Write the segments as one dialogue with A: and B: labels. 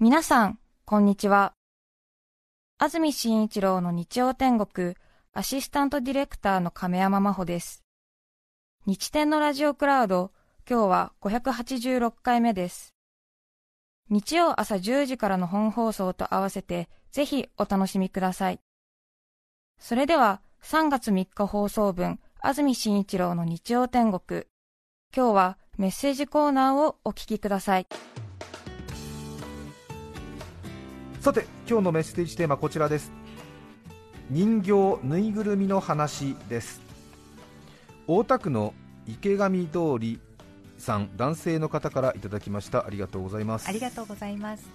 A: 皆さん、こんにちは。安住紳一郎の日曜天国、アシスタントディレクターの亀山真帆です。日天のラジオクラウド、今日は586回目です。日曜朝10時からの本放送と合わせて、ぜひお楽しみください。それでは、3月3日放送分、安住紳一郎の日曜天国。今日はメッセージコーナーをお聞きください。
B: さて今日のメッセージテーマこちらです。人形ぬいぐるみの話です。大田区の池上通りさん男性の方からいただきました。ありがとうございます。
C: ありがとうございます。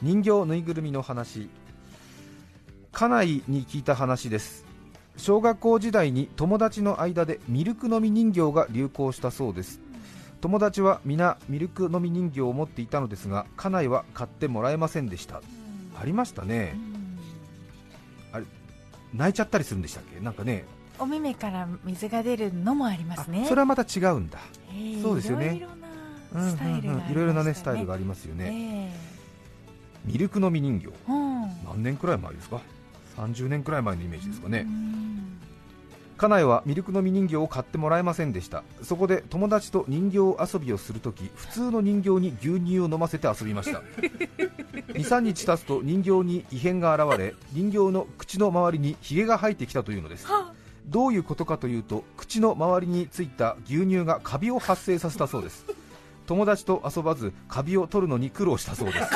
B: 人形ぬいぐるみの話。家内に聞いた話です。小学校時代に友達の間でミルク飲み人形が流行したそうです。友達は皆ミルク飲み人形を持っていたのですが家内は買ってもらえませんでしたありましたね。泣いちゃったりするんでしたっけ？なんかね。
C: お目目から水が出るのもありますね。
B: あそれはまた違うんだ。
C: えー
B: そうですよね。
C: いろいろなスタイルがありま
B: すよね、
C: え
B: ミルク飲み人形。
C: えうん。
B: 何年くらい前ですか？30年くらい前のイメージですかね、
C: うん
B: 家内はミルク飲み人形を買ってもらえませんでした。そこで友達と人形遊びをするとき普通の人形に牛乳を飲ませて遊びました。23日経つと人形に異変が現れ人形の口の周りにヒゲが生えてきたというのです。
C: は
B: どういうことかというと口の周りについた牛乳がカビを発生させたそうです。友達と遊ばずカビを取るのに苦労したそうです。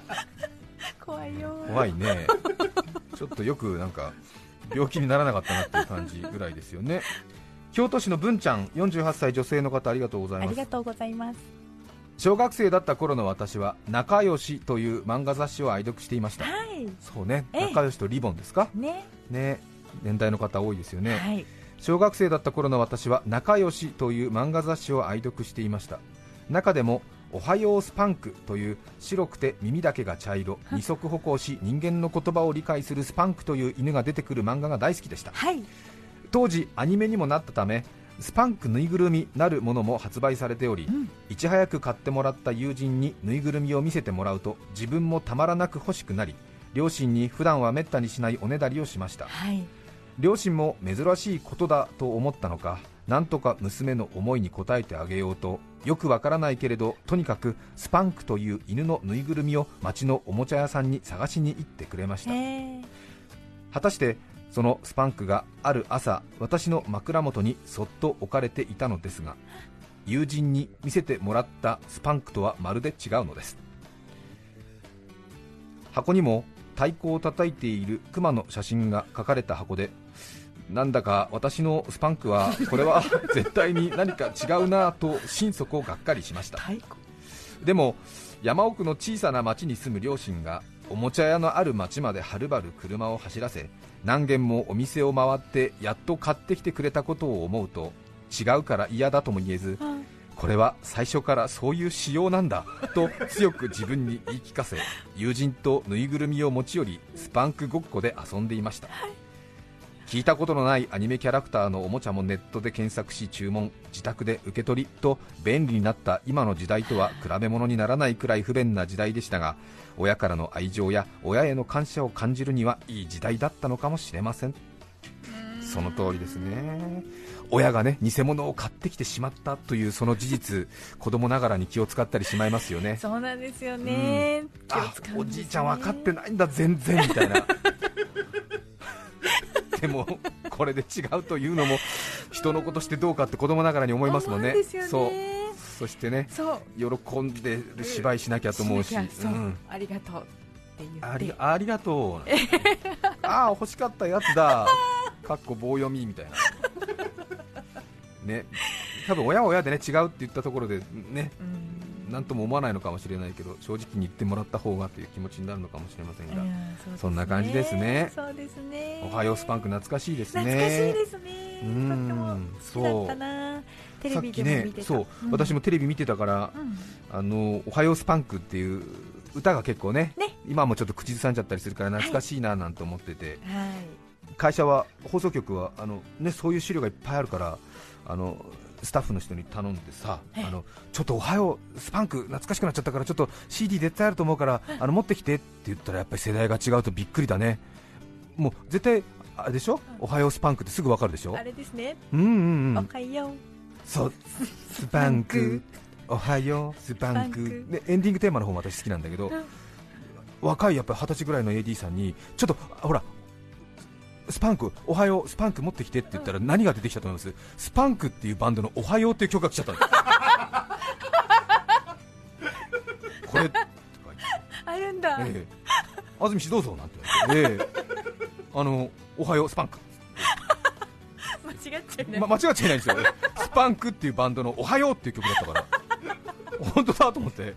C: 怖いよ。
B: 怖いね。ちょっとよくなんか病気にならなかったなっていう感じぐらいですよね。京都市の文ちゃん48歳女性の方ありがとうございます。
C: ありがとうございます。
B: 小学生だった頃の私は仲良しという漫画雑誌を愛読していました。
C: はい。
B: そうね。
C: ええ。
B: 仲良しとリボンですか？
C: ね。
B: ね。年代の方多いですよね、
C: はい。
B: 小学生だった頃の私は仲良しという漫画雑誌を愛読していました。中でもおはようスパンクという白くて耳だけが茶色 二足歩行し人間の言葉を理解するスパンクという犬が出てくる漫画が大好きでした
C: はい。
B: 当時アニメにもなったためスパンクぬいぐるみなるものも発売されており、
C: うん
B: いち早く買ってもらった友人にぬいぐるみを見せてもらうと自分もたまらなく欲しくなり両親に普段はめったにしないおねだりをしました
C: はい。
B: 両親も珍しいことだと思ったのかなんとか娘の思いに応えてあげようとよくわからないけれどとにかくスパンクという犬のぬいぐるみを町のおもちゃ屋さんに探しに行ってくれました。
C: え。
B: 果たしてそのスパンクがある朝私の枕元にそっと置かれていたのですが友人に見せてもらったスパンクとはまるで違うのです。箱にも太鼓を叩いているクマの写真が書かれた箱でなんだか私のスパンクは これは絶対に何か違うなぁと心底がっかりしました。でも山奥の小さな町に住む両親がおもちゃ屋のある町まではるばる車を走らせ何軒もお店を回ってやっと買ってきてくれたことを思うと違うから嫌だとも言えず
C: はい
B: これは最初からそういう仕様なんだと強く自分に言い聞かせ友人とぬいぐるみを持ち寄りスパンクごっこで遊んでいました聞いたことのないアニメキャラクターのおもちゃもネットで検索し注文自宅で受け取りと便利になった今の時代とは比べ物にならないくらい不便な時代でしたが親からの愛情や親への感謝を感じるにはいい時代だったのかもしれません。その通りですね。親がね偽物を買ってきてしまったというその事実子供ながらに気を使ったりしまいますよね。
C: そうなんですよね。うん。ね。
B: おじいちゃん分かってないんだ全然みたいなでもこれで違うというのも人のことしてどうかって子供ながらに思いますもんね。そうそしてね
C: そう。
B: 喜んでる芝居しなきゃと思うし、
C: う、
B: う。ん。
C: ありがとうって言って。
B: ありありがとう。ああ欲しかったやつだ。かっこ棒読みみたいな。ね。多分親は親でね違うって言ったところでね。
C: うん
B: 何とも思わないのかもしれないけど正直に言ってもらった方がという気持ちになるのかもしれませんが、
C: うんそうですね。
B: そんな感じですね。
C: そうですね。
B: おはようスパンク懐かしいですね。
C: 懐かしいですね。と
B: うん。
C: っても好きだったな。テレビで
B: そう、私もテレビ見てたから
C: うん。
B: あのおはようスパンクっていう歌が結構ね
C: ね。
B: 今もちょっと口ずさんじゃったりするから懐かしいななんて思ってて、
C: はい。
B: 会社は放送局はあの、ね、そういう資料がいっぱいあるからあのスタッフの人に頼んでさ、あのちょっとおはよう、スパンク懐かしくなっちゃったからちょっと CD 絶対あると思うからあの持ってきてって言ったらやっぱり世代が違うとびっくりだね、もう絶対あれでしょ、おはようスパンクってすぐわかるでしょ、
C: あれですね。
B: うんうんうん、
C: おはよう。
B: そう、スパンク、おはよう、スパンク。でエンディングテーマの方も私好きなんだけど、若いやっぱり二十歳ぐらいの AD さんに、ちょっとほら、スパンク、おはよう、スパンク持ってきてって言ったら何が出てきたと思います、スパンクっていうバンドのおはようっていう曲が来ちゃったんですこれ、とか
C: あるんだ。
B: ええ。安住氏どうぞなんて言われて、ええ。あのおはよう、スパンク。
C: 間違っちゃいない。
B: ま、間違っちゃいないんですよ、スパンクっていうバンドの「おはよう」っていう曲だったから、本当だと思って、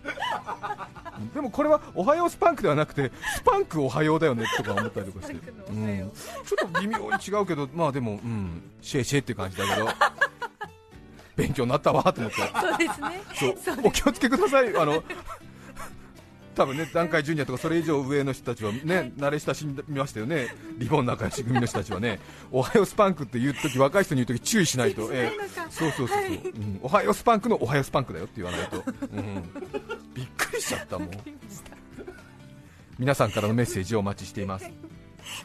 B: でもこれは「おはようスパンク」ではなくて、スパンクおはようだよねとか思ったりとかして、うん、ちょっと微妙に違うけど、まあでも、うん、谢谢って感じだけど、勉強になったわと思って、
C: そうですね。
B: そう。
C: そうです
B: お気をつけください。あの多分ね、段階ジュニアとかそれ以上上の人たちはね、慣れ親しみましたよね、リボン仲良し組の人たちはね、おはようスパンクって言うとき、若い人に言うと。き注意しないと、えそうそうそうそう、うん。おはようスパンクのおはようスパンクだよって言わないと、うん、びっくりしちゃったもん、皆さんからのメッセージをお待ちしています。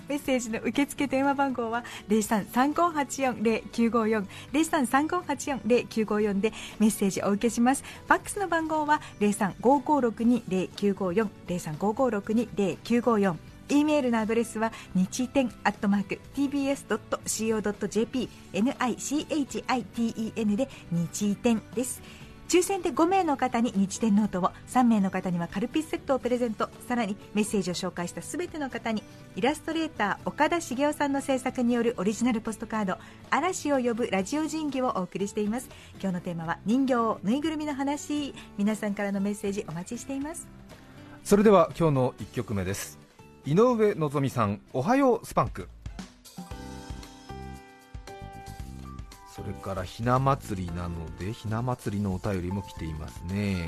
C: メッセージの受付電話番号は0335840954 0335840954でメッセージをお受けします。ファックスの番号は0355620954 0355620954 e メールのアドレスは日天アットマーク tbs.co.jp nichiten で日天です抽選で5名の方に日天ノートを3名の方にはカルピスセットをプレゼント。さらにメッセージを紹介した全ての方にイラストレーター岡田茂雄さんの制作によるオリジナルポストカード「嵐を呼ぶラジオ神器」をお送りしています。今日のテーマは人形ぬいぐるみの話。皆さんからのメッセージお待ちしています。
B: それでは今日の1曲目です。井上のぞみさんおはようスパンク。れからひな祭りなのでひな祭りのお便りも来ていますね、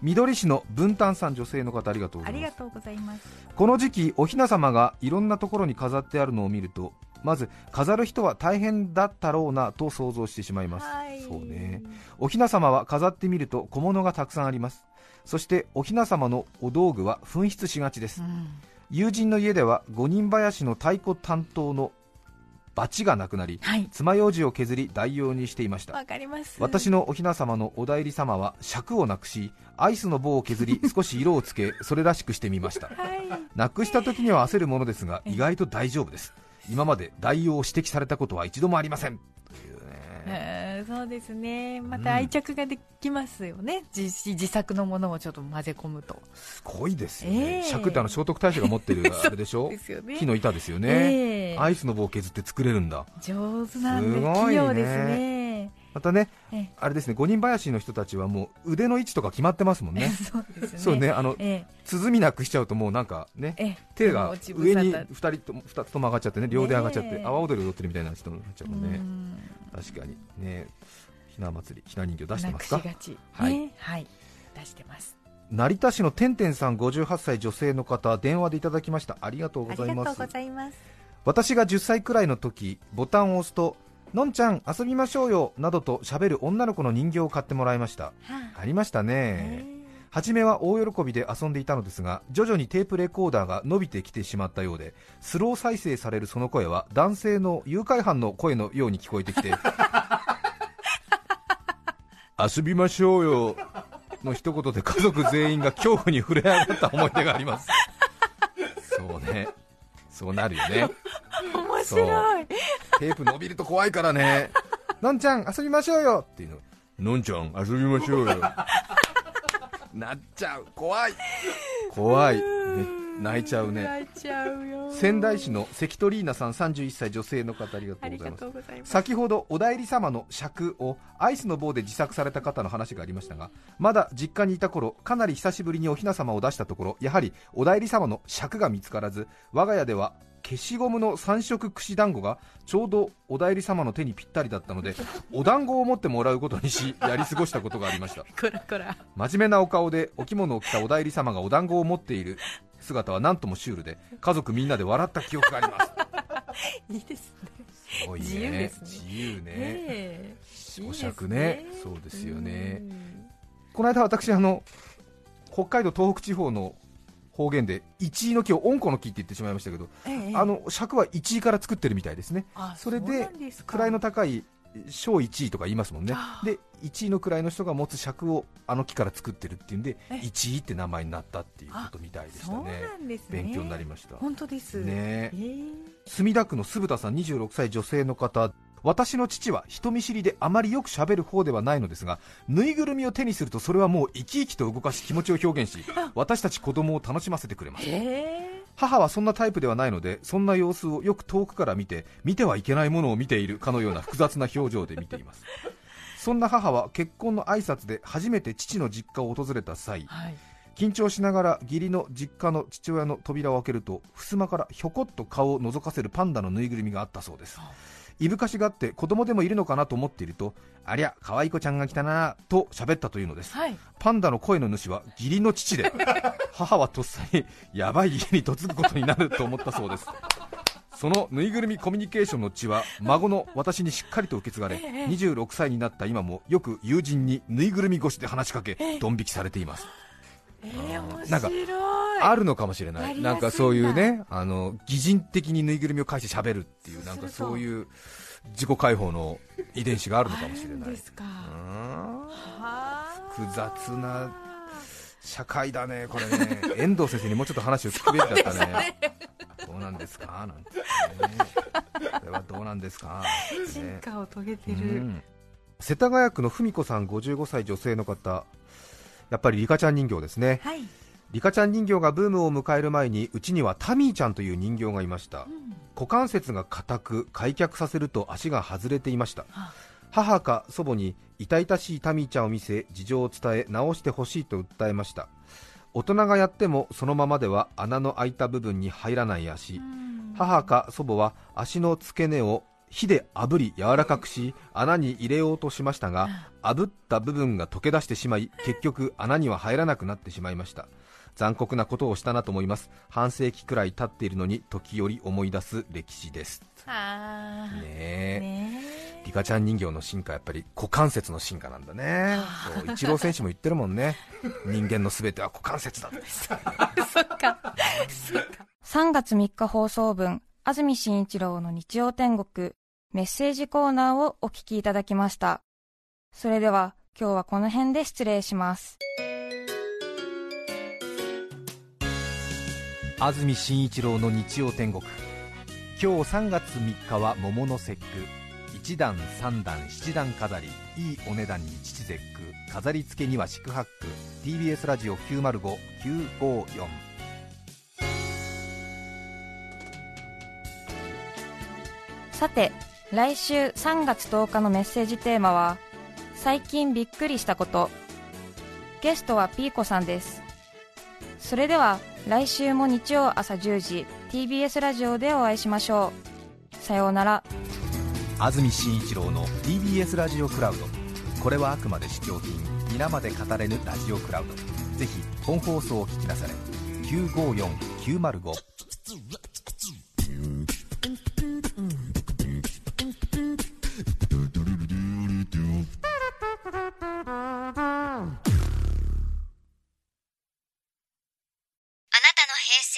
B: 緑市の文丹さん女性の方
C: ありがとうございます。
B: この時期お雛様がいろんなところに飾ってあるのを見るとまず飾る人は大変だったろうなと想像してしまいます、
C: はい。
B: そうね。お雛様は飾ってみると小物がたくさんあります。そしてお雛様のお道具は紛失しがちです、
C: うん。
B: 友人の家では五人林の太鼓担当のバチがなくなり
C: はい。
B: 爪楊枝を削り代用にしていました。
C: わかります。
B: 私のお雛様のお代理様は尺をなくしアイスの棒を削り 少し色をつけそれらしくしてみました。
C: はい。
B: なくした時には焦るものですが意外と大丈夫です。今まで代用を指摘されたことは一度もありません
C: そうですね。また愛着ができますよね、自自作のものをちょっと混ぜ込むと。
B: すごいですよね、
C: ええ。
B: 尺ってあの聖徳太子が持ってる あれでしょ？
C: ですよね。
B: 木の板ですよね、
C: ええ。
B: アイスの棒を削って作れるんだ。
C: 上手なんです。
B: すごいね
C: 器用ですね
B: またね
C: ええ。
B: あれですね五人林の人たちはもう腕の位置とか決まってますもんね。
C: そうですね。
B: そうねあの
C: え
B: 鼓なくしちゃうともうなんかね手が上に
C: さた
B: 2人とも2つとも上がっちゃってね両手上がっちゃって、阿波踊り踊ってるみたいな人になっちゃうもんね
C: うん。
B: 確かにねひな祭りひな人形出してますか？はい。
C: ね。はい。出してます。
B: 成田市のてんてんさん58歳女性の方電話でいただきました。ありがとうご
C: あ
B: ざいます。
C: りがとうございます。
B: 私が10歳くらいの時ボタンを押すとのんちゃん遊びましょうよなどと喋る女の子の人形を買ってもらいました。
C: は
B: あ。りました
C: あ
B: ね初めは大喜びで遊んでいたのですが徐々にテープレコーダーが伸びてきてしまったようでスロー再生されるその声は男性の誘拐犯の声のように聞こえてきて 遊びましょうよの一言で家族全員が恐怖に触れ上がった思い出があります。そうね。そうなるよね
C: 面白い
B: テープ伸びると怖いからね。のんちゃん遊びましょうよ。っていうの。のんちゃん遊びましょうよ。なっちゃう。怖い。怖い、ね、泣いちゃうね。
C: 泣いちゃうよ。
B: 仙台市の関取リーナさん31歳女性の方ありがとうございます。先ほどお代理様の尺をアイスの棒で自作された方の話がありましたがまだ実家にいた頃かなり久しぶりにお雛様を出したところやはりお代理様の尺が見つからず我が家では消しゴムの三色串団子がちょうどお代理様の手にぴったりだったので お団子を持ってもらうことにしやり過ごしたことがありました。真面目なお顔でお着物を着たお代理様がお団子を持っている姿はなんともシュールで家族みんなで笑った記憶があります。
C: いいですね。
B: すごいね。
C: 自由ですね。
B: 自由ね、
C: え
B: お釈ね。そうですよね。
C: うん。
B: この間私あの北海道東北地方の方言で一位の木を温子の木って言ってしまいましたけど、
C: ええ。
B: あの尺は一位から作ってるみたいですね。
C: あ
B: それで位の高い小1位とか言いますもんね。
C: あ
B: で1位の位の人が持つ尺をあの木から作ってるっていうんで
C: え
B: 1位って名前になったっていうことみたいでし
C: そう
B: たね
C: なんですね。
B: 勉強になりました。
C: 本当です。
B: ね。
C: ええ。
B: 墨田区の鈴田さん26歳女性の方私の父は人見知りであまりよく喋る方ではないのですがぬいぐるみを手にするとそれはもう生き生きと動かし気持ちを表現し 私たち子供を楽しませてくれます。
C: え
B: 母はそんなタイプではないのでそんな様子をよく遠くから見て見てはいけないものを見ているかのような複雑な表情で見ています。そんな母は結婚の挨拶で初めて父の実家を訪れた際
C: はい。
B: 緊張しながら義理の実家の父親の扉を開けると襖からひょこっと顔を覗かせるパンダのぬいぐるみがあったそうです。いぶかしがあって子供でもいるのかなと思っているとありゃ可愛い子ちゃんが来たなと喋ったというのです。
C: はい。
B: パンダの声の主は義理の父で 母はとっさにやばい家に嫁ぐことになると思ったそうです。そのぬいぐるみコミュニケーションの血は孫の私にしっかりと受け継がれ
C: ええ。
B: 26歳になった今もよく友人にぬいぐるみ越しで話しかけドン引きされていますなんかあるのかもしれない。な。んかそういうねあの擬人的にぬいぐるみを返して喋るっていうなんかそういう自己解放の遺伝子があるのかもしれない。複雑な社会だね、これね、遠藤先生にもうちょっと話を聞くべきだったね、どうなんですか？なんて、ね、これはどうなんですか、
C: 進
B: ね。
C: 化を遂げて
B: う
C: る、
B: ん。世田谷区の文子さん、55歳女性の方、やっぱりリカちゃん人形ですね、
C: はい、
B: リカちゃん人形がブームを迎える前に、うちにはタミーちゃんという人形がいました。
C: う。ん。
B: 股関節が硬く開脚させると足が外れていました。
C: あ。
B: 母か祖母に痛々しいタミーちゃんを見せ事情を伝え直してほしいと訴えました。大人がやってもそのままでは穴の開いた部分に入らない足。
C: うん。
B: 母か祖母は足の付け根を火で炙り柔らかくし穴に入れようとしましたが炙った部分が溶け出してしまい結局穴には入らなくなってしまいました。残酷なことをしたなと思います。半世紀くらい経っているのに時折思い出す歴史です。
C: あー。
B: ねえ。
C: ねえ。
B: リカちゃん人形の進化やっぱり股関節の進化なんだね。そうイチロー選手も言ってるもんね。人間のすべては股関節だって。
C: そっか。そっか。
A: 3月3日放送分、安住紳一郎の日曜天国、メッセージコーナーをお聞きいただきました。それでは、今日はこの辺で失礼します。
B: 安住紳一郎の日曜天国。今日3月3日は桃の節句。1段3段7段飾り。いいお値段に父節句。飾り付けには四苦八苦 TBS ラジオ905954
A: さて、来週3月10日のメッセージテーマは、最近びっくりしたこと。ゲストはピーコさんです。それでは、来週も日曜朝10時、TBS ラジオでお会いしましょう。さようなら。
B: 安住紳一郎の TBS ラジオクラウドこれはあくまで試供品皆まで語れぬラジオクラウドぜひ本放送を聞きなされ954905